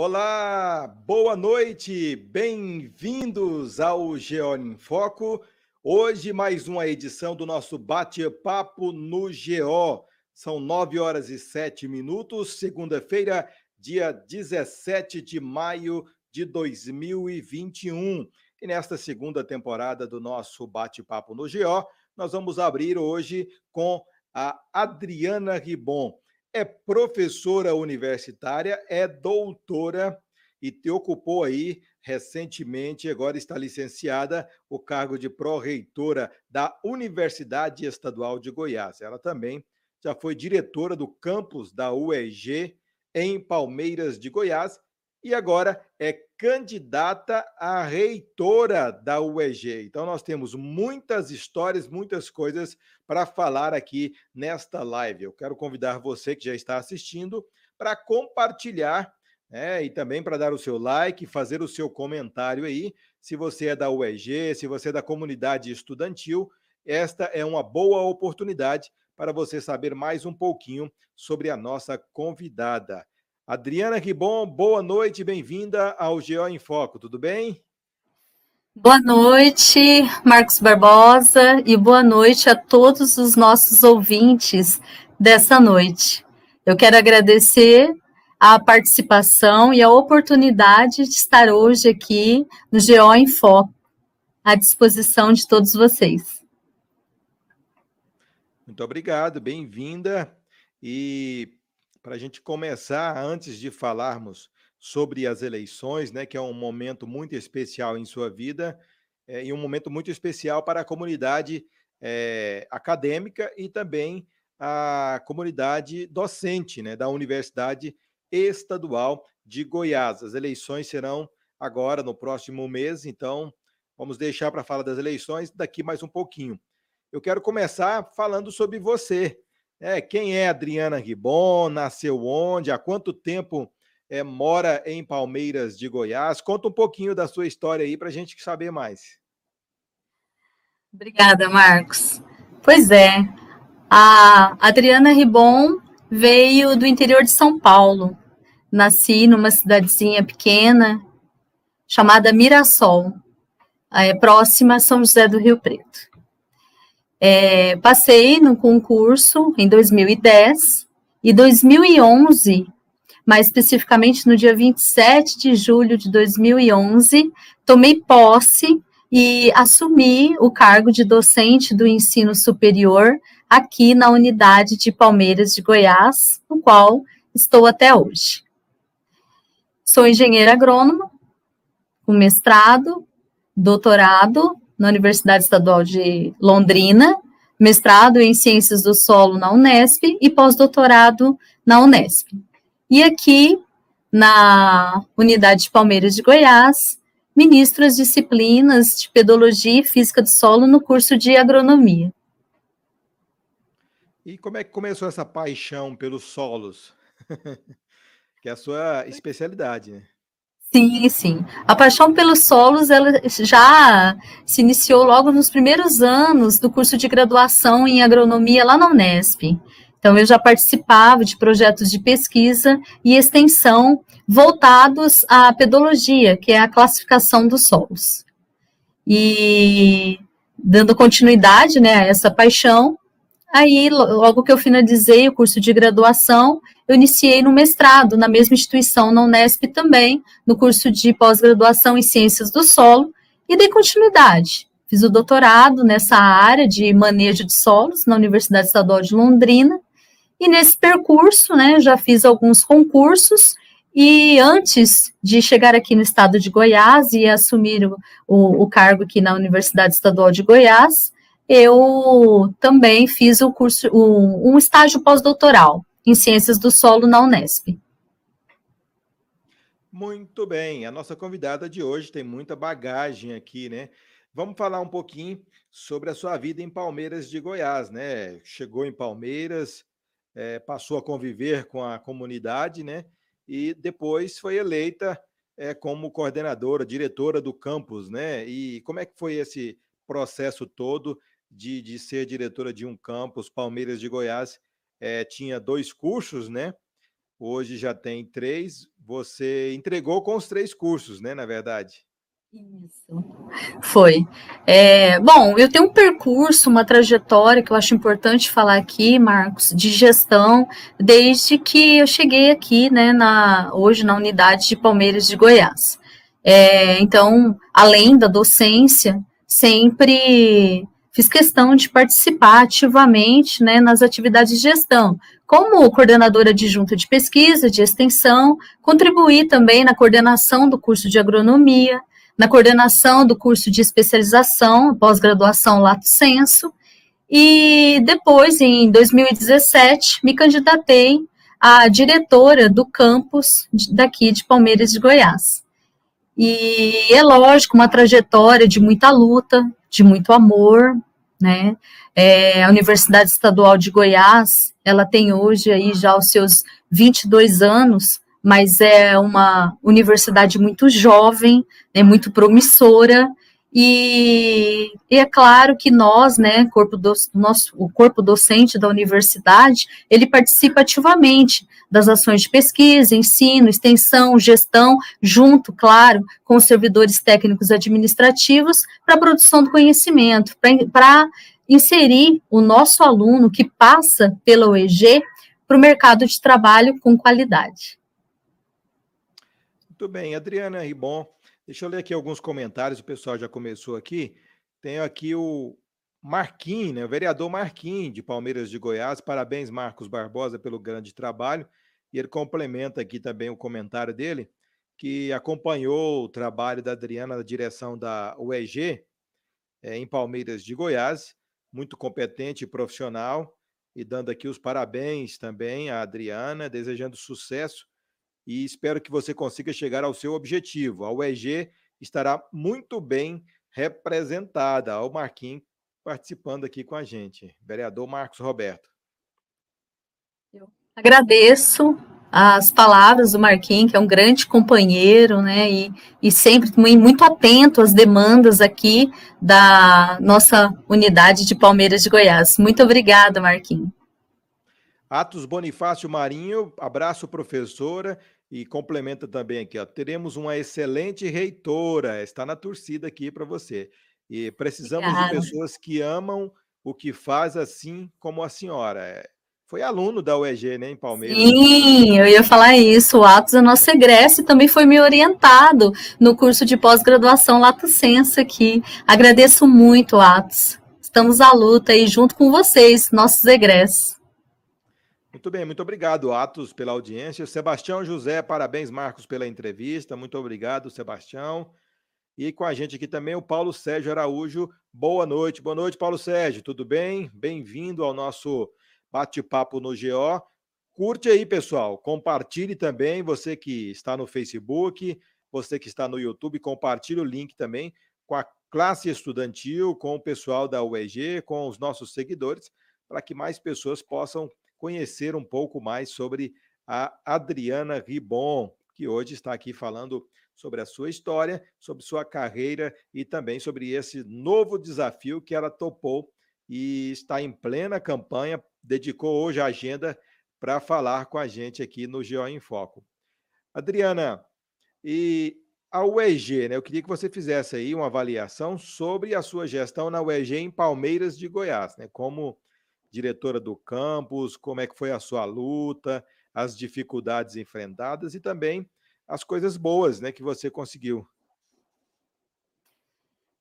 Olá, boa noite, bem-vindos ao Geol em Foco. Hoje, mais uma edição do nosso bate-papo no GO. São nove horas e sete minutos, segunda-feira, dia 17 de maio de 2021. E nesta segunda temporada do nosso bate-papo no GO, nós vamos abrir hoje com a Adriana Ribon é professora universitária, é doutora e te ocupou aí recentemente, agora está licenciada, o cargo de pró-reitora da Universidade Estadual de Goiás. Ela também já foi diretora do campus da UEG em Palmeiras de Goiás e agora é candidata a reitora da UEG. Então, nós temos muitas histórias, muitas coisas para falar aqui nesta live. Eu quero convidar você que já está assistindo para compartilhar né, e também para dar o seu like, fazer o seu comentário aí. Se você é da UEG, se você é da comunidade estudantil, esta é uma boa oportunidade para você saber mais um pouquinho sobre a nossa convidada. Adriana Ribon, boa noite, bem-vinda ao GO em Foco, tudo bem? Boa noite, Marcos Barbosa, e boa noite a todos os nossos ouvintes dessa noite. Eu quero agradecer a participação e a oportunidade de estar hoje aqui no GO em Foco, à disposição de todos vocês. Muito obrigado, bem-vinda. E para a gente começar, antes de falarmos sobre as eleições, né, que é um momento muito especial em sua vida é, e um momento muito especial para a comunidade é, acadêmica e também a comunidade docente né, da Universidade Estadual de Goiás. As eleições serão agora no próximo mês, então vamos deixar para falar das eleições daqui mais um pouquinho. Eu quero começar falando sobre você. É, quem é Adriana Ribon? Nasceu onde? Há quanto tempo é, mora em Palmeiras de Goiás? Conta um pouquinho da sua história aí para a gente saber mais. Obrigada, Marcos. Pois é, a Adriana Ribon veio do interior de São Paulo. Nasci numa cidadezinha pequena chamada Mirassol, é, próxima a São José do Rio Preto. É, passei no concurso em 2010 e 2011, mais especificamente no dia 27 de julho de 2011, tomei posse e assumi o cargo de docente do ensino superior aqui na unidade de Palmeiras de Goiás, no qual estou até hoje. Sou engenheira agrônoma, com mestrado, doutorado na Universidade Estadual de Londrina, mestrado em Ciências do Solo na Unesp e pós-doutorado na Unesp. E aqui, na Unidade de Palmeiras de Goiás, ministro as disciplinas de Pedologia e Física do Solo no curso de Agronomia. E como é que começou essa paixão pelos solos? que é a sua especialidade, né? Sim, sim. A paixão pelos solos ela já se iniciou logo nos primeiros anos do curso de graduação em agronomia lá na Unesp. Então, eu já participava de projetos de pesquisa e extensão voltados à pedologia, que é a classificação dos solos. E dando continuidade né, a essa paixão, Aí, logo que eu finalizei o curso de graduação, eu iniciei no mestrado, na mesma instituição, na Unesp também, no curso de pós-graduação em Ciências do Solo, e dei continuidade. Fiz o doutorado nessa área de manejo de solos na Universidade Estadual de Londrina, e nesse percurso, né, já fiz alguns concursos, e antes de chegar aqui no estado de Goiás e assumir o, o, o cargo aqui na Universidade Estadual de Goiás, eu também fiz o curso, um, um estágio pós-doutoral em Ciências do Solo na Unesp. Muito bem, a nossa convidada de hoje tem muita bagagem aqui, né? Vamos falar um pouquinho sobre a sua vida em Palmeiras de Goiás, né? Chegou em Palmeiras, é, passou a conviver com a comunidade, né? E depois foi eleita é, como coordenadora, diretora do campus, né? E como é que foi esse processo todo de, de ser diretora de um campus, Palmeiras de Goiás, é, tinha dois cursos, né? hoje já tem três. Você entregou com os três cursos, né? Na verdade. Isso. Foi. É, bom, eu tenho um percurso, uma trajetória que eu acho importante falar aqui, Marcos, de gestão, desde que eu cheguei aqui, né, na, hoje na unidade de Palmeiras de Goiás. É, então, além da docência, sempre fiz questão de participar ativamente né, nas atividades de gestão, como coordenadora adjunta de pesquisa, de extensão, contribuí também na coordenação do curso de agronomia, na coordenação do curso de especialização, pós-graduação Lato Senso, e depois, em 2017, me candidatei a diretora do campus daqui de Palmeiras de Goiás. E é lógico, uma trajetória de muita luta, de muito amor, né? É, a Universidade Estadual de Goiás, ela tem hoje aí já os seus 22 anos, mas é uma universidade muito jovem, né, muito promissora, e, e, é claro que nós, né, corpo do, nosso, o corpo docente da universidade, ele participa ativamente das ações de pesquisa, ensino, extensão, gestão, junto, claro, com os servidores técnicos administrativos para a produção do conhecimento, para inserir o nosso aluno que passa pela UEG para o mercado de trabalho com qualidade. Muito bem, Adriana Ribon. Deixa eu ler aqui alguns comentários, o pessoal já começou aqui. Tenho aqui o Marquinhos, né, o vereador Marquinhos, de Palmeiras de Goiás. Parabéns, Marcos Barbosa, pelo grande trabalho. E ele complementa aqui também o comentário dele, que acompanhou o trabalho da Adriana na direção da UEG, é, em Palmeiras de Goiás. Muito competente e profissional. E dando aqui os parabéns também à Adriana, desejando sucesso e espero que você consiga chegar ao seu objetivo. A UEG estará muito bem representada. O Marquinhos participando aqui com a gente. Vereador Marcos Roberto. Eu agradeço as palavras do Marquinhos, que é um grande companheiro, né, e, e sempre muito atento às demandas aqui da nossa unidade de Palmeiras de Goiás. Muito obrigada, Marquinhos. Atos Bonifácio Marinho, abraço, professora. E complementa também aqui, ó, teremos uma excelente reitora, está na torcida aqui para você. E precisamos Obrigada. de pessoas que amam o que faz assim como a senhora. É, foi aluno da UEG, né, em Palmeiras? Sim, eu ia falar isso. O Atos é nosso egresso e também foi me orientado no curso de pós-graduação Lato Senso aqui. Agradeço muito, Atos. Estamos à luta aí junto com vocês, nossos egressos. Muito bem, muito obrigado, Atos, pela audiência. Sebastião José, parabéns, Marcos, pela entrevista. Muito obrigado, Sebastião. E com a gente aqui também o Paulo Sérgio Araújo. Boa noite, boa noite, Paulo Sérgio. Tudo bem? Bem-vindo ao nosso bate-papo no GO. Curte aí, pessoal. Compartilhe também. Você que está no Facebook, você que está no YouTube, compartilhe o link também com a classe estudantil, com o pessoal da UEG, com os nossos seguidores, para que mais pessoas possam conhecer um pouco mais sobre a Adriana Ribon, que hoje está aqui falando sobre a sua história, sobre sua carreira e também sobre esse novo desafio que ela topou e está em plena campanha, dedicou hoje a agenda para falar com a gente aqui no Geo em Foco. Adriana, e a UEG, né? Eu queria que você fizesse aí uma avaliação sobre a sua gestão na UEG em Palmeiras de Goiás, né? Como diretora do campus, como é que foi a sua luta, as dificuldades enfrentadas e também as coisas boas, né, que você conseguiu.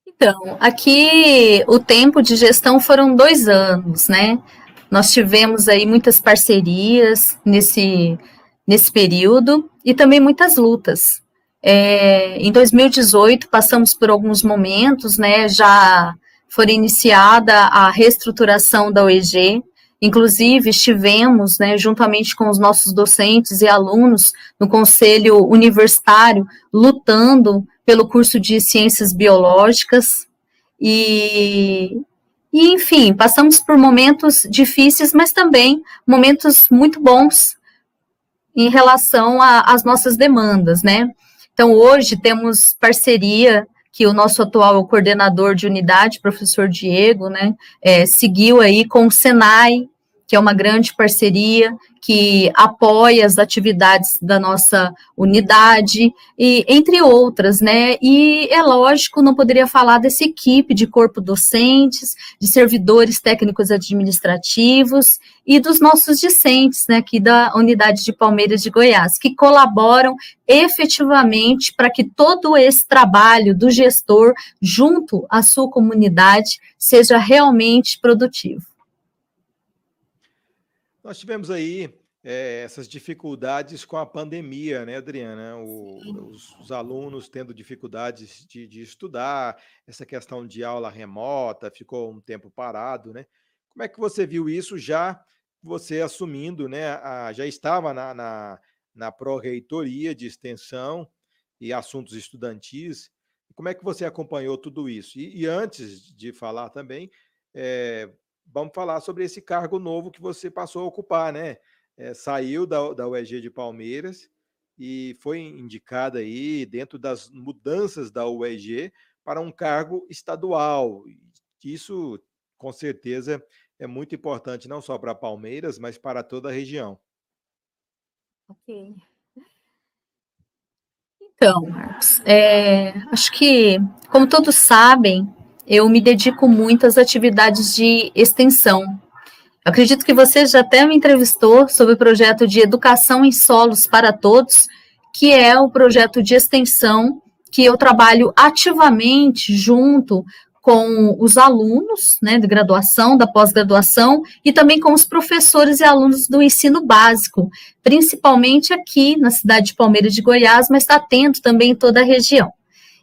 Então, aqui o tempo de gestão foram dois anos, né? Nós tivemos aí muitas parcerias nesse, nesse período e também muitas lutas. É, em 2018 passamos por alguns momentos, né? Já foi iniciada a reestruturação da OEG, Inclusive, estivemos, né, juntamente com os nossos docentes e alunos, no Conselho Universitário, lutando pelo curso de Ciências Biológicas. E, e, enfim, passamos por momentos difíceis, mas também momentos muito bons em relação às nossas demandas, né? Então, hoje temos parceria que o nosso atual coordenador de unidade, professor Diego, né, é, seguiu aí com o Senai, que é uma grande parceria que apoia as atividades da nossa unidade, e entre outras, né? E é lógico, não poderia falar dessa equipe de corpo docentes, de servidores técnicos administrativos e dos nossos discentes, né, aqui da unidade de Palmeiras de Goiás, que colaboram efetivamente para que todo esse trabalho do gestor junto à sua comunidade seja realmente produtivo. Nós tivemos aí é, essas dificuldades com a pandemia, né, Adriana? O, os, os, alunos tendo dificuldades de, de, estudar, essa questão de aula remota ficou um tempo parado, né? Como é que você viu isso já você assumindo, né? A, já estava na, na, na pró-reitoria de extensão e assuntos estudantis. Como é que você acompanhou tudo isso? E, e antes de falar também, é, vamos falar sobre esse cargo novo que você passou a ocupar, né? É, saiu da, da UEG de Palmeiras e foi indicada aí dentro das mudanças da UEG para um cargo estadual. Isso, com certeza, é muito importante não só para Palmeiras, mas para toda a região. Ok. Então, Marcos, é, acho que, como todos sabem, eu me dedico muito às atividades de extensão. Acredito que você já até me entrevistou sobre o projeto de Educação em Solos para Todos, que é o projeto de extensão que eu trabalho ativamente junto com os alunos né, de graduação, da pós-graduação, e também com os professores e alunos do ensino básico, principalmente aqui na cidade de Palmeiras de Goiás, mas está atento também em toda a região.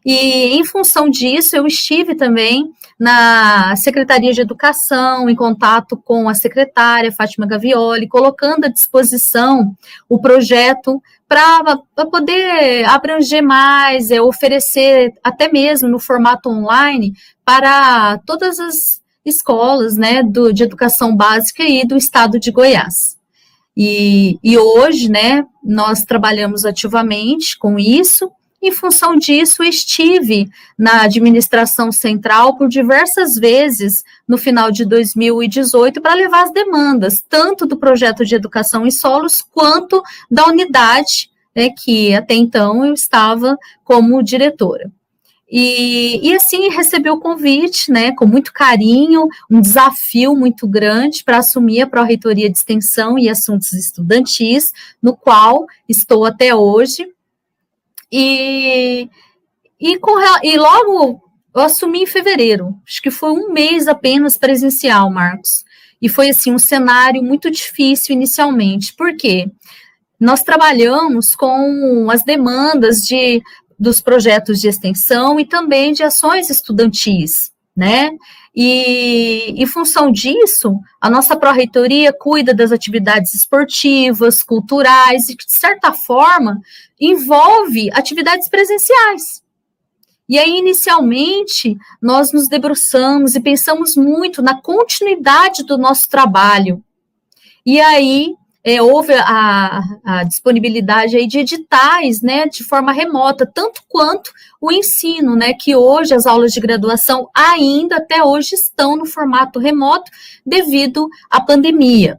E em função disso, eu estive também na Secretaria de Educação, em contato com a secretária Fátima Gavioli, colocando à disposição o projeto para poder abranger mais, é, oferecer até mesmo no formato online para todas as escolas né, do, de educação básica e do estado de Goiás. E, e hoje, né, nós trabalhamos ativamente com isso, em função disso, estive na administração central por diversas vezes no final de 2018 para levar as demandas, tanto do projeto de educação em solos quanto da unidade, né, que até então eu estava como diretora. E, e, assim recebi o convite, né, com muito carinho, um desafio muito grande para assumir a Pró-Reitoria de Extensão e Assuntos Estudantis, no qual estou até hoje, e, e, com, e logo eu assumi em fevereiro, acho que foi um mês apenas presencial, Marcos. E foi assim um cenário muito difícil inicialmente. Por quê? Nós trabalhamos com as demandas de, dos projetos de extensão e também de ações estudantis, né? E em função disso, a nossa pró-reitoria cuida das atividades esportivas, culturais e, de certa forma, envolve atividades presenciais. E aí, inicialmente, nós nos debruçamos e pensamos muito na continuidade do nosso trabalho. E aí, é, houve a, a, disponibilidade aí de editais, né, de forma remota, tanto quanto o ensino, né, que hoje as aulas de graduação ainda até hoje estão no formato remoto devido à pandemia.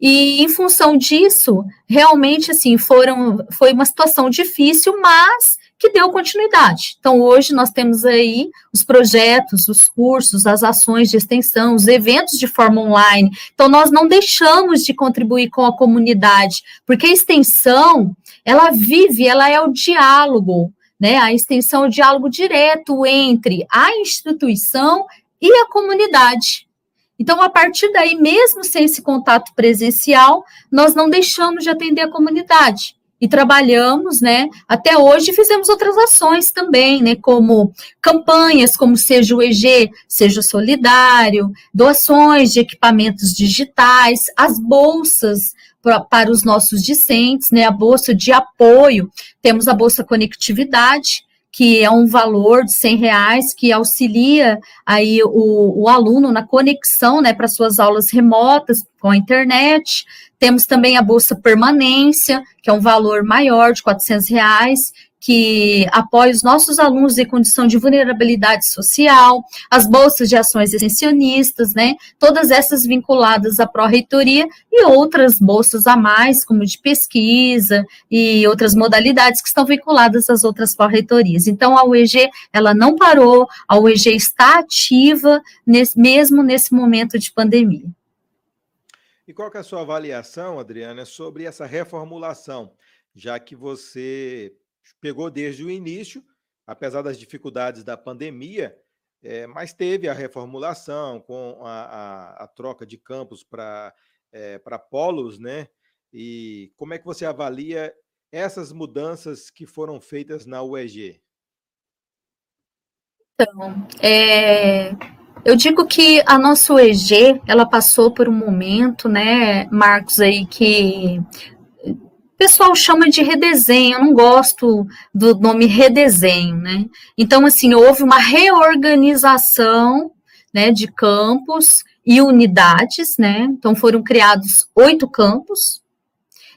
E em função disso, realmente assim, foram foi uma situação difícil, mas que deu continuidade. Então, hoje nós temos aí os projetos, os cursos, as ações de extensão, os eventos de forma online. Então, nós não deixamos de contribuir com a comunidade, porque a extensão, ela vive, ela é o diálogo, né? A extensão é o diálogo direto entre a instituição e a comunidade. Então, a partir daí, mesmo sem esse contato presencial, nós não deixamos de atender a comunidade e trabalhamos, né? Até hoje fizemos outras ações também, né? Como campanhas, como seja o EG, seja solidário, doações de equipamentos digitais, as bolsas pra, para os nossos discentes, né? A bolsa de apoio, temos a bolsa conectividade, que é um valor de 100 reais que auxilia aí o, o aluno na conexão, né, para suas aulas remotas com a internet. Temos também a bolsa permanência, que é um valor maior de 400 reais, que apoia os nossos alunos em condição de vulnerabilidade social, as bolsas de ações extensionistas, né? Todas essas vinculadas à pró-reitoria e outras bolsas a mais, como de pesquisa e outras modalidades que estão vinculadas às outras pró-reitorias. Então, a UEG, ela não parou, a UEG está ativa nesse, mesmo nesse momento de pandemia. E qual é a sua avaliação, Adriana, sobre essa reformulação, já que você pegou desde o início, apesar das dificuldades da pandemia, é, mas teve a reformulação com a, a, a troca de campos para é, polos, né? E como é que você avalia essas mudanças que foram feitas na UEG? Então, é, eu digo que a nossa UEG, ela passou por um momento, né, Marcos, aí que pessoal chama de redesenho, eu não gosto do nome redesenho, né? Então, assim, houve uma reorganização né, de campos e unidades, né? Então, foram criados oito campos,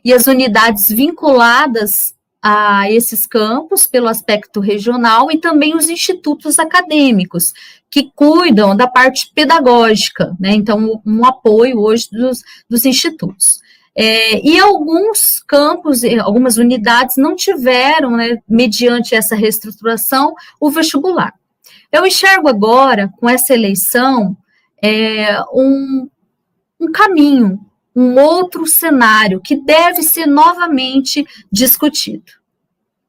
e as unidades vinculadas a esses campos pelo aspecto regional e também os institutos acadêmicos que cuidam da parte pedagógica, né? Então, um apoio hoje dos, dos institutos. É, e alguns campos, algumas unidades não tiveram, né, mediante essa reestruturação, o vestibular. Eu enxergo agora, com essa eleição, é, um, um caminho, um outro cenário que deve ser novamente discutido.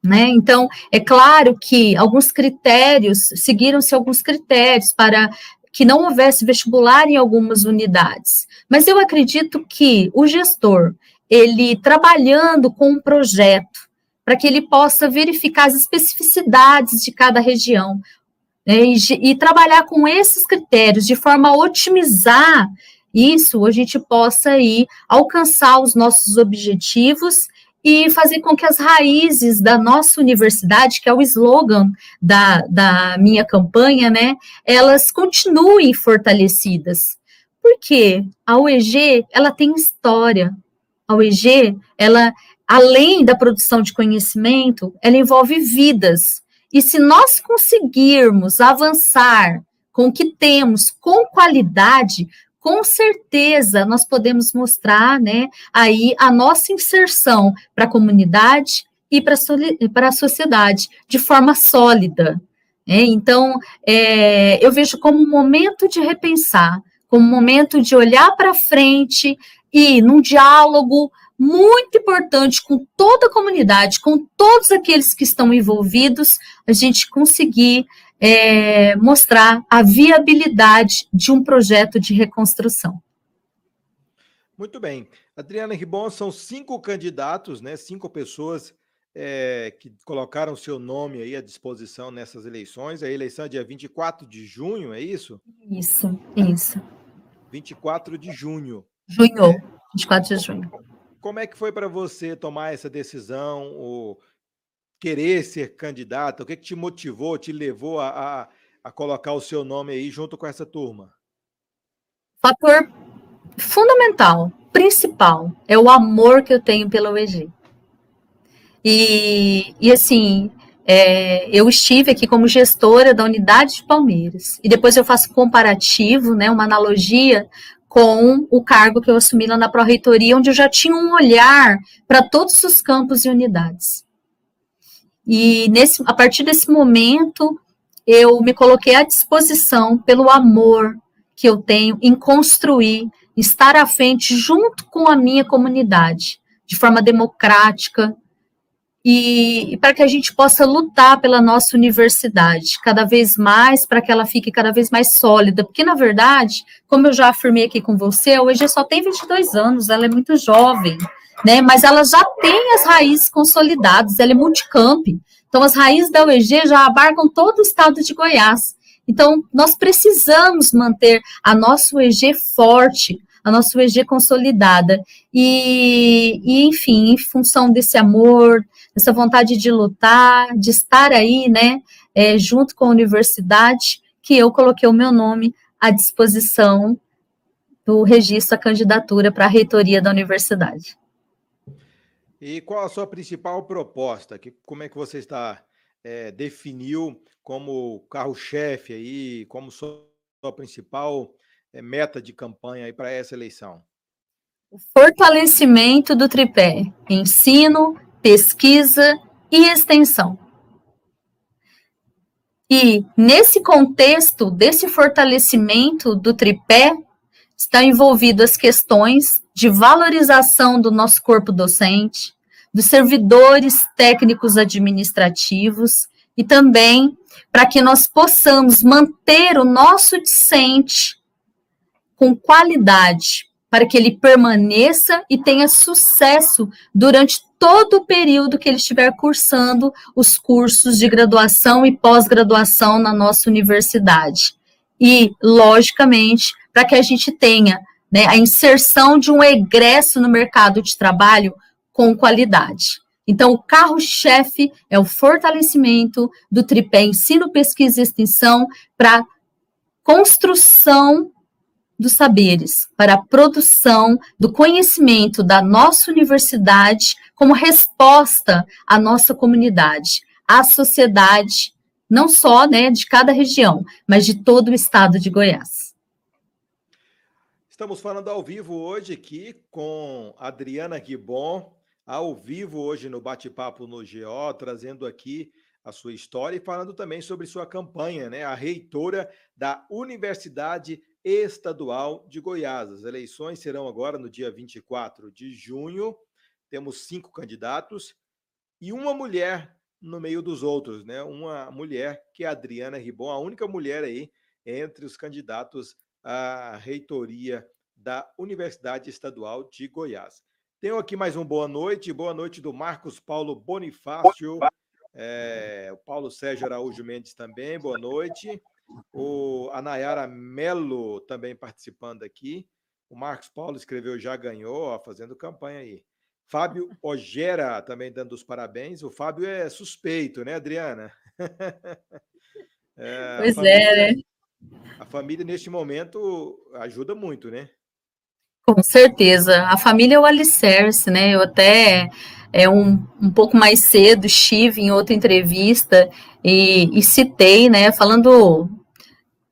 Né? Então, é claro que alguns critérios, seguiram-se alguns critérios para que não houvesse vestibular em algumas unidades. Mas eu acredito que o gestor, ele trabalhando com um projeto, para que ele possa verificar as especificidades de cada região, né, e, e trabalhar com esses critérios de forma a otimizar isso, a gente possa aí alcançar os nossos objetivos e fazer com que as raízes da nossa universidade, que é o slogan da, da minha campanha, né, elas continuem fortalecidas. Porque a UEG, ela tem história. A UEG, ela, além da produção de conhecimento, ela envolve vidas. E se nós conseguirmos avançar com o que temos, com qualidade, com certeza nós podemos mostrar, né, aí a nossa inserção para a comunidade e para a sociedade de forma sólida. Né? Então, é, eu vejo como um momento de repensar, como um momento de olhar para frente e num diálogo muito importante com toda a comunidade, com todos aqueles que estão envolvidos, a gente conseguir é, mostrar a viabilidade de um projeto de reconstrução. Muito bem. Adriana Ribon, são cinco candidatos, né, cinco pessoas é, que colocaram seu nome aí à disposição nessas eleições. A eleição é dia 24 de junho, é isso? Isso, isso. 24 de junho. Junho, é. 24 de junho. Como é que foi para você tomar essa decisão? Ou querer ser candidata? O que, que te motivou, te levou a, a, a colocar o seu nome aí junto com essa turma? Fator fundamental, principal, é o amor que eu tenho pela UEG. E, e assim, é, eu estive aqui como gestora da unidade de Palmeiras. E depois eu faço comparativo, né, uma analogia com o cargo que eu assumi lá na Pró-Reitoria, onde eu já tinha um olhar para todos os campos e unidades. E nesse, a partir desse momento, eu me coloquei à disposição pelo amor que eu tenho em construir, estar à frente junto com a minha comunidade, de forma democrática, e, e para que a gente possa lutar pela nossa universidade cada vez mais, para que ela fique cada vez mais sólida, porque na verdade, como eu já afirmei aqui com você, a UEG só tem 22 anos, ela é muito jovem né? Mas ela já tem as raízes consolidadas, ela é multicamp. Então, as raízes da UEG já abarcam todo o estado de Goiás. Então, nós precisamos manter a nossa UEG forte, a nossa UEG consolidada. E, e, enfim, em função desse amor, dessa vontade de lutar, de estar aí, né, é, junto com a universidade, que eu coloquei o meu nome à disposição do registro à candidatura para a reitoria da universidade. E qual a sua principal proposta? Que, como é que você está é, definiu como carro-chefe aí, como sua, principal é, meta de campanha aí para essa eleição? O fortalecimento do tripé: ensino, pesquisa e extensão. E nesse contexto desse fortalecimento do tripé, está envolvido as questões de valorização do nosso corpo docente, dos servidores técnicos administrativos e também para que nós possamos manter o nosso discente com qualidade, para que ele permaneça e tenha sucesso durante todo o período que ele estiver cursando os cursos de graduação e pós-graduação na nossa universidade. E, logicamente, para que a gente tenha né, a inserção de um egresso no mercado de trabalho com qualidade. Então, o carro-chefe é o fortalecimento do tripé ensino, pesquisa e extensão para construção dos saberes, para a produção do conhecimento da nossa universidade como resposta à nossa comunidade, à sociedade, não só né, de cada região, mas de todo o estado de Goiás. Estamos falando ao vivo hoje aqui com Adriana Guibon, ao vivo hoje no Bate-Papo no GO, trazendo aqui a sua história e falando também sobre sua campanha, né? A reitora da Universidade Estadual de Goiás. As eleições serão agora no dia 24 de junho. Temos cinco candidatos e uma mulher no meio dos outros, né? Uma mulher que é a Adriana Ribon, a única mulher aí entre os candidatos à reitoria da Universidade Estadual de Goiás. Tenho aqui mais um boa noite, boa noite do Marcos Paulo Bonifácio, é, o Paulo Sérgio Araújo Mendes também, boa noite. O, a Nayara Melo também participando aqui. O Marcos Paulo escreveu já ganhou, ó, fazendo campanha aí. Fábio Ogera também dando os parabéns. O Fábio é suspeito, né, Adriana? é, pois é, né? A família, neste momento, ajuda muito, né? Com certeza. A família é o alicerce, né? Eu até é, um, um pouco mais cedo estive em outra entrevista e, e citei, né, falando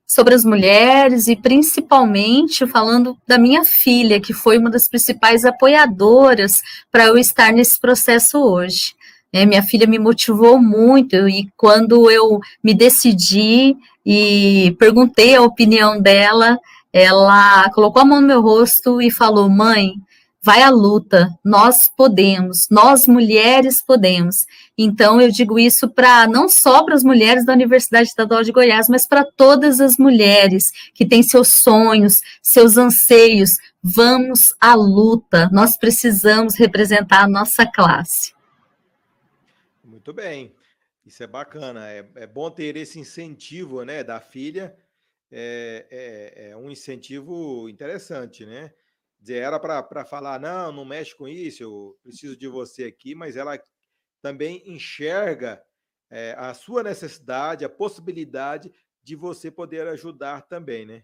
sobre as mulheres e principalmente falando da minha filha, que foi uma das principais apoiadoras para eu estar nesse processo hoje. É, minha filha me motivou muito e quando eu me decidi e perguntei a opinião dela, ela colocou a mão no meu rosto e falou: Mãe, vai à luta, nós podemos, nós mulheres podemos. Então, eu digo isso para não só para as mulheres da Universidade Estadual de Goiás, mas para todas as mulheres que têm seus sonhos, seus anseios. Vamos à luta, nós precisamos representar a nossa classe. Muito bem, isso é bacana, é, é bom ter esse incentivo né, da filha é, é, é um incentivo interessante, né? Dizer, era para falar, não, não mexe com isso, eu preciso de você aqui, mas ela também enxerga é, a sua necessidade, a possibilidade de você poder ajudar também, né?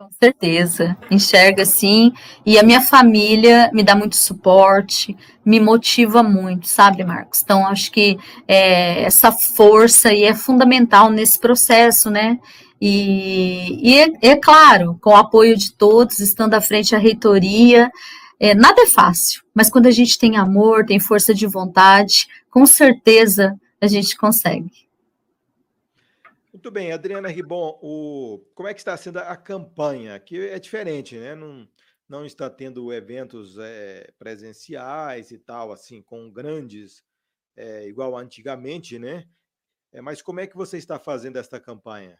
Com certeza, enxerga sim, e a minha família me dá muito suporte, me motiva muito, sabe, Marcos? Então, acho que é, essa força aí é fundamental nesse processo, né? E, e é, é, claro, com o apoio de todos, estando à frente da reitoria, é, nada é fácil, mas quando a gente tem amor, tem força de vontade, com certeza a gente consegue. Muito bem, Adriana Ribon, o, como é que está sendo a campanha? Que é diferente, né? Não, não está tendo eventos é, presenciais e tal, assim, com grandes, é, igual antigamente, né? É, mas como é que você está fazendo esta campanha?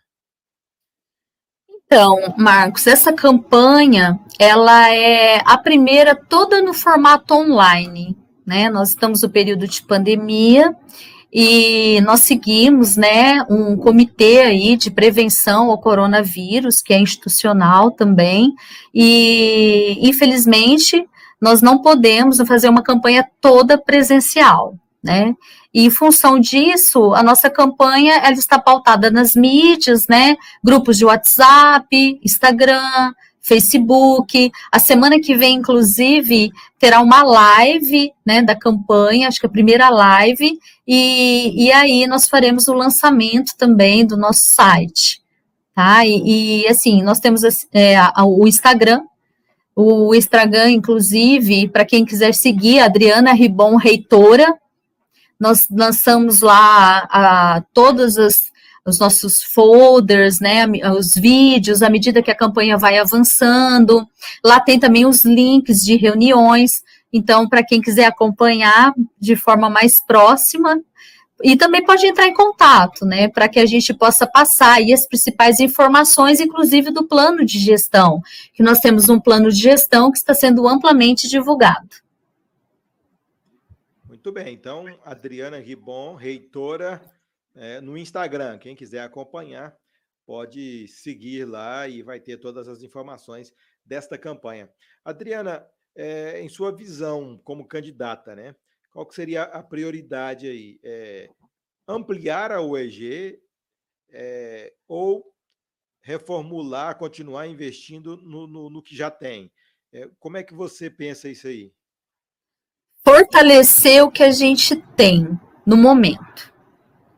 Então, Marcos, essa campanha, ela é a primeira toda no formato online, né? Nós estamos no período de pandemia e nós seguimos, né, um comitê aí de prevenção ao coronavírus, que é institucional também, e infelizmente nós não podemos fazer uma campanha toda presencial, né? E em função disso, a nossa campanha ela está pautada nas mídias, né? Grupos de WhatsApp, Instagram, Facebook. A semana que vem, inclusive, terá uma live né, da campanha, acho que a primeira live, e, e aí nós faremos o lançamento também do nosso site. Tá? E, e assim, nós temos é, o Instagram, o Instagram, inclusive, para quem quiser seguir, Adriana Ribon Reitora, nós lançamos lá a, todas as os nossos folders, né, os vídeos, à medida que a campanha vai avançando. Lá tem também os links de reuniões. Então, para quem quiser acompanhar de forma mais próxima, e também pode entrar em contato, né, para que a gente possa passar aí as principais informações, inclusive do plano de gestão, que nós temos um plano de gestão que está sendo amplamente divulgado. Muito bem, então, Adriana Ribon, reitora é, no Instagram. Quem quiser acompanhar, pode seguir lá e vai ter todas as informações desta campanha. Adriana, é, em sua visão como candidata, né? Qual que seria a prioridade aí? É, ampliar a UEG é, ou reformular, continuar investindo no, no, no que já tem? É, como é que você pensa isso aí? Fortalecer o que a gente tem no momento.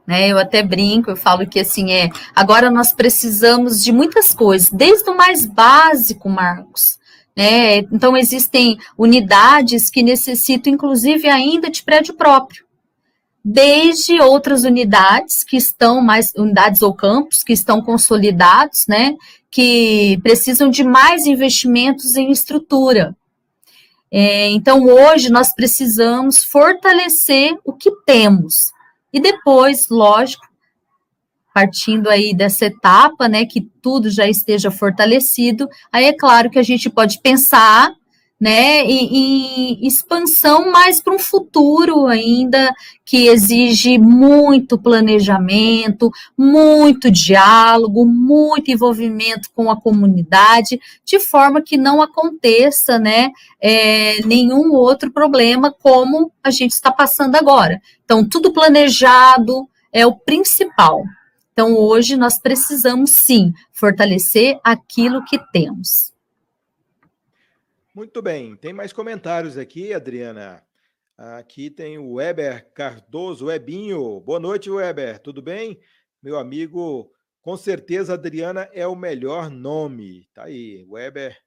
Né? Eu até brinco, eu falo que assim é. Agora nós precisamos de muitas coisas, desde o mais básico, Marcos. Né? Então existem unidades que necessitam, inclusive, ainda de prédio próprio, desde outras unidades que estão mais unidades ou campos que estão consolidados, né? Que precisam de mais investimentos em estrutura. É, então hoje nós precisamos fortalecer o que temos e depois, lógico, partindo aí dessa etapa, né, que tudo já esteja fortalecido, aí é claro que a gente pode pensar né, em, em expansão mais para um futuro ainda que exige muito planejamento, muito diálogo, muito envolvimento com a comunidade, de forma que não aconteça, né, é, nenhum outro problema como a gente está passando agora. Então, tudo planejado é o principal. Então, hoje nós precisamos sim fortalecer aquilo que temos. Muito bem, tem mais comentários aqui, Adriana. Aqui tem o Weber Cardoso, Webinho. Boa noite, Weber. Tudo bem? Meu amigo, com certeza Adriana é o melhor nome. Tá aí, Weber.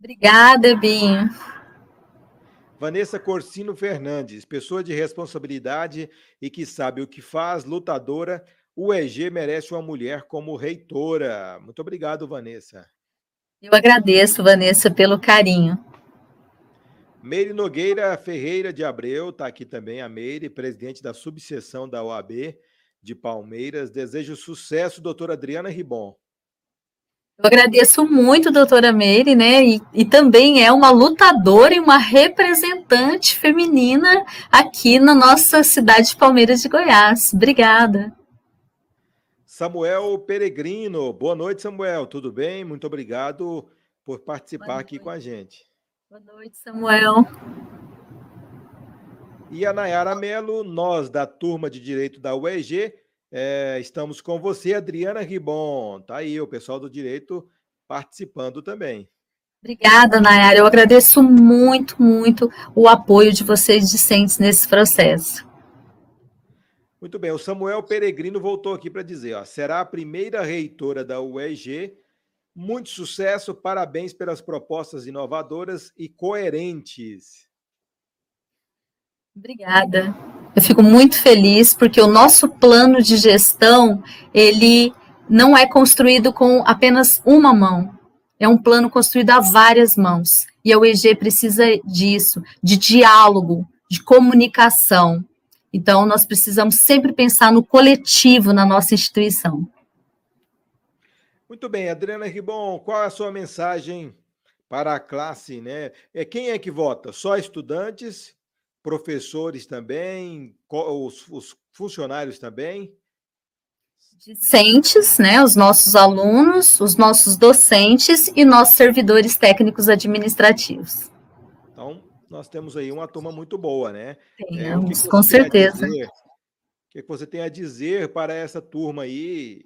Obrigada, Binho. Vanessa Corsino Fernandes, pessoa de responsabilidade e que sabe o que faz, lutadora. O EG merece uma mulher como reitora. Muito obrigado, Vanessa. Eu agradeço, Vanessa, pelo carinho. Meire Nogueira Ferreira de Abreu, está aqui também a Meire, presidente da subseção da OAB de Palmeiras. Desejo sucesso, doutora Adriana Ribon. Eu agradeço muito, doutora Meire, né? E, e, também é uma lutadora e uma representante feminina aqui na nossa cidade de Palmeiras de Goiás. Obrigada. Samuel Peregrino. Boa noite, Samuel. Tudo bem? Muito obrigado por participar aqui com a gente. Boa noite, Samuel. E a Nayara Melo, nós da turma de Direito da UEG, é, estamos com você, Adriana Ribon. Tá aí o pessoal do Direito participando também. Obrigada, Nayara. Eu agradeço muito, muito o apoio de vocês discentes nesse processo. Muito bem, o Samuel Peregrino voltou aqui para dizer: ó, será a primeira reitora da UEG. Muito sucesso, parabéns pelas propostas inovadoras e coerentes. Obrigada. Eu fico muito feliz porque o nosso plano de gestão, ele não é construído com apenas uma mão. É um plano construído a várias mãos. E a UEG precisa disso, de diálogo, de comunicação. Então, nós precisamos sempre pensar no coletivo na nossa instituição. Muito bem, Adriana Ribon, qual é a sua mensagem para a classe, né? É quem é que vota? Só estudantes, professores também, os, os funcionários também? Discentes, né? Os nossos alunos, os nossos docentes e nossos servidores técnicos administrativos nós temos aí uma turma muito boa, né? Temos, é, com certeza. o que você tem a dizer para essa turma aí,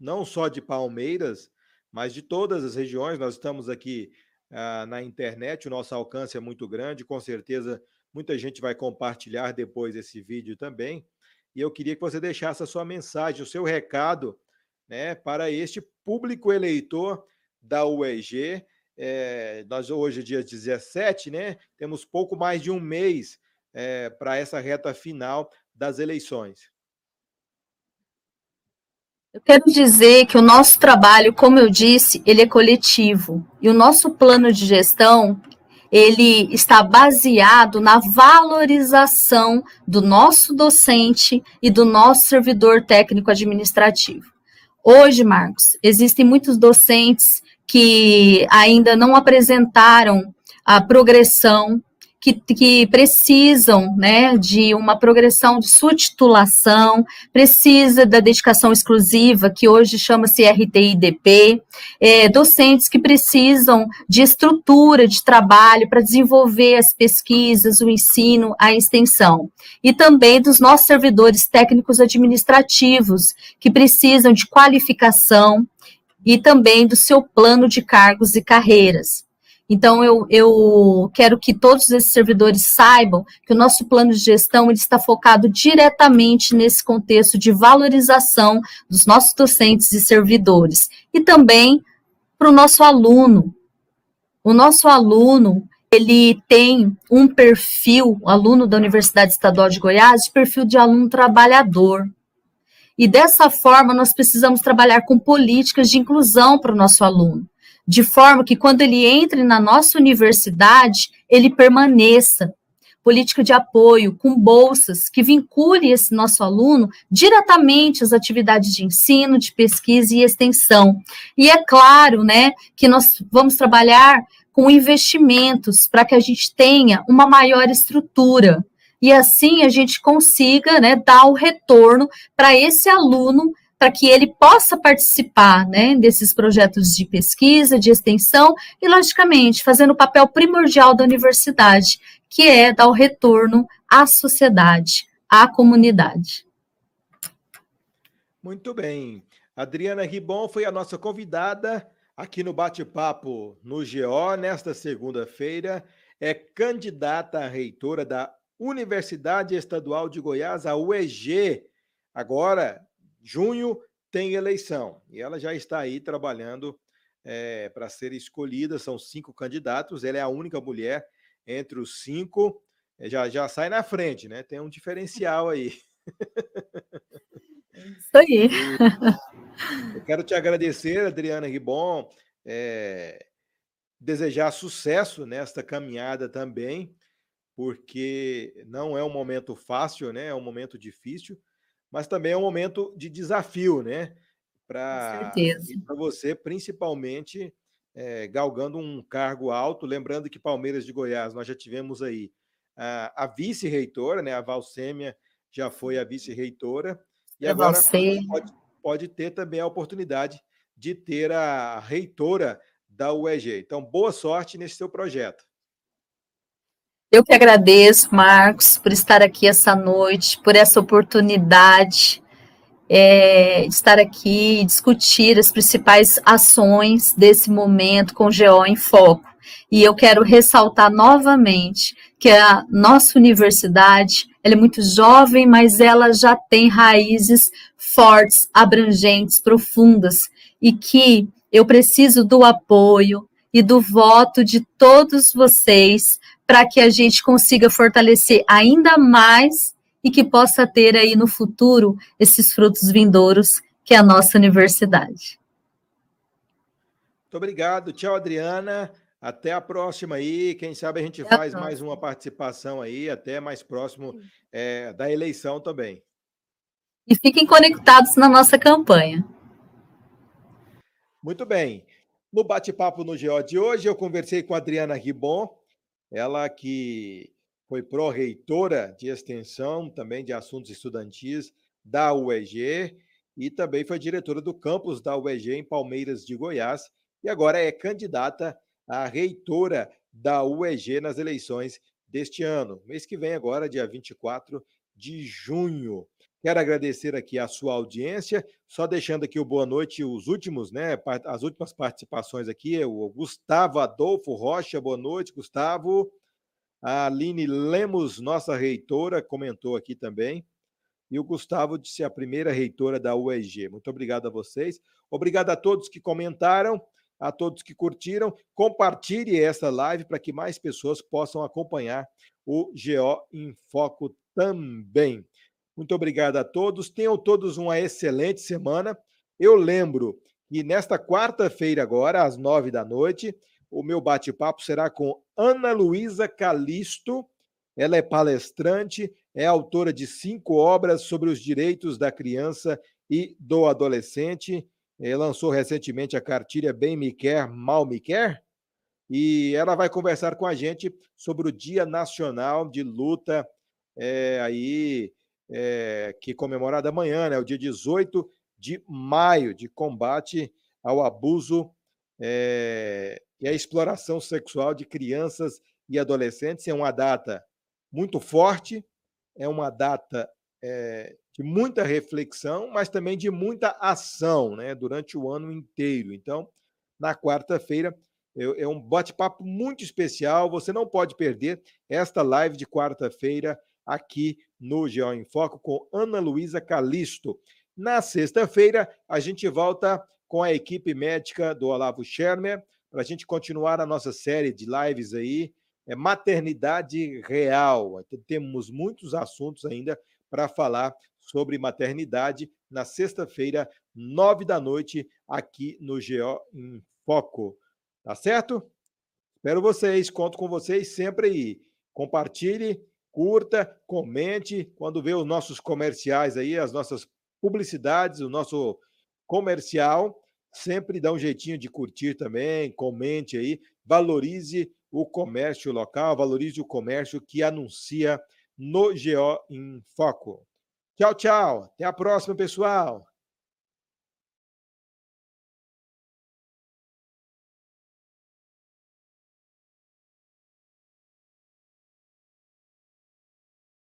não só de Palmeiras, mas de todas as regiões. Nós estamos aqui ah, na internet, o nosso alcance é muito grande, com certeza muita gente vai compartilhar depois esse vídeo também. E eu queria que você deixasse a sua mensagem, o seu recado né, para este público eleitor da UEG. É, nós hoje, dia 17, né, temos pouco mais de um mês é, para essa reta final das eleições. Eu quero dizer que o nosso trabalho, como eu disse, ele é coletivo. E o nosso plano de gestão, ele está baseado na valorização do nosso docente e do nosso servidor técnico administrativo. Hoje, Marcos, existem muitos docentes que ainda não apresentaram a progressão que, que precisam né, de uma progressão de sua titulação, precisa da dedicação exclusiva, que hoje chama-se RTIDP, é, docentes que precisam de estrutura de trabalho para desenvolver as pesquisas, o ensino, a extensão. E também dos nossos servidores técnicos administrativos, que precisam de qualificação e também do seu plano de cargos e carreiras. Então, eu, eu quero que todos esses servidores saibam que o nosso plano de gestão ele está focado diretamente nesse contexto de valorização dos nossos docentes e servidores. E também para o nosso aluno. O nosso aluno, ele tem um perfil, aluno da Universidade Estadual de Goiás, de perfil de aluno trabalhador. E dessa forma, nós precisamos trabalhar com políticas de inclusão para o nosso aluno de forma que quando ele entre na nossa universidade, ele permaneça. Política de apoio com bolsas que vincule esse nosso aluno diretamente às atividades de ensino, de pesquisa e extensão. E é claro, né, que nós vamos trabalhar com investimentos para que a gente tenha uma maior estrutura e assim a gente consiga, né, dar o retorno para esse aluno para que ele possa participar né, desses projetos de pesquisa, de extensão e, logicamente, fazendo o papel primordial da universidade, que é dar o retorno à sociedade, à comunidade. Muito bem. Adriana Ribon foi a nossa convidada aqui no bate-papo no GO nesta segunda-feira. É candidata a reitora da Universidade Estadual de Goiás, a UEG. Agora, junho tem eleição e ela já está aí trabalhando é, para ser escolhida. São cinco candidatos, ela é a única mulher entre os cinco. Eh, já, já sai na frente, né? Tem um diferencial aí. Isso aí. Eu quero te agradecer, Adriana Ribon, é, desejar sucesso nesta caminhada também, porque não é um momento fácil, né? É um momento difícil, mas também é um momento de desafio, né? Para você, principalmente é, galgando um cargo alto. Lembrando que Palmeiras de Goiás, nós já tivemos aí a, a vice-reitora, né? A Valsêmia já foi a vice-reitora. E agora pode, pode ter também a oportunidade de ter a reitora da UEG. Então, boa sorte nesse seu projeto. Eu que agradeço, Marcos, por estar aqui essa noite, por essa oportunidade é, de estar aqui e discutir as principais ações desse momento com GO em Foco. E eu quero ressaltar novamente que a nossa universidade ela é muito jovem, mas ela já tem raízes fortes, abrangentes, profundas, e que eu preciso do apoio e do voto de todos vocês para que a gente consiga fortalecer ainda mais e que possa ter aí no futuro esses frutos vindouros que é a nossa universidade. Muito obrigado. Tchau, Adriana. Até a próxima aí. Quem sabe a gente Até faz a mais uma participação aí, até mais próximo é, da eleição também. E fiquem conectados na nossa campanha. Muito bem. No bate-papo no GO de hoje, eu conversei com a Adriana Ribon, ela que foi pró-reitora de extensão, também de assuntos estudantis da UEG, e também foi diretora do campus da UEG em Palmeiras de Goiás, e agora é candidata a reitora da UEG nas eleições deste ano. Mês que vem, agora, dia 24 de junho. Quero agradecer aqui a sua audiência, só deixando aqui o boa noite, os últimos, né? As últimas participações aqui, o Gustavo Adolfo Rocha, boa noite, Gustavo. A Aline Lemos, nossa reitora, comentou aqui também. E o Gustavo disse a primeira reitora da UEG. Muito obrigado a vocês. Obrigado a todos que comentaram, a todos que curtiram. Compartilhe essa live para que mais pessoas possam acompanhar o GO em Foco também. Muito obrigado a todos. Tenham todos uma excelente semana. Eu lembro que nesta quarta-feira, agora, às nove da noite, o meu bate-papo será com Ana Luísa Calisto. Ela é palestrante, é autora de cinco obras sobre os direitos da criança e do adolescente. Ela lançou recentemente a cartilha Bem Me Quer, Mal Me Quer. E ela vai conversar com a gente sobre o Dia Nacional de Luta é, aí é, que comemorado amanhã, né, o dia 18 de maio, de combate ao abuso é, e à exploração sexual de crianças e adolescentes. É uma data muito forte, é uma data é, de muita reflexão, mas também de muita ação né, durante o ano inteiro. Então, na quarta-feira, é um bate-papo muito especial. Você não pode perder esta live de quarta-feira aqui no Geo em Foco com Ana Luísa Calisto. Na sexta-feira, a gente volta com a equipe médica do Olavo Schermer para a gente continuar a nossa série de lives aí, é maternidade real. Temos muitos assuntos ainda para falar sobre maternidade na sexta-feira, nove da noite, aqui no GO em Foco. Tá certo? Espero vocês, conto com vocês sempre aí. Compartilhe curta, comente. Quando vê os nossos comerciais aí, as nossas publicidades, o nosso comercial, sempre dá um jeitinho de curtir também, comente aí, valorize o comércio local, valorize o comércio que anuncia no GO em Foco. Tchau, tchau. Até a próxima, pessoal.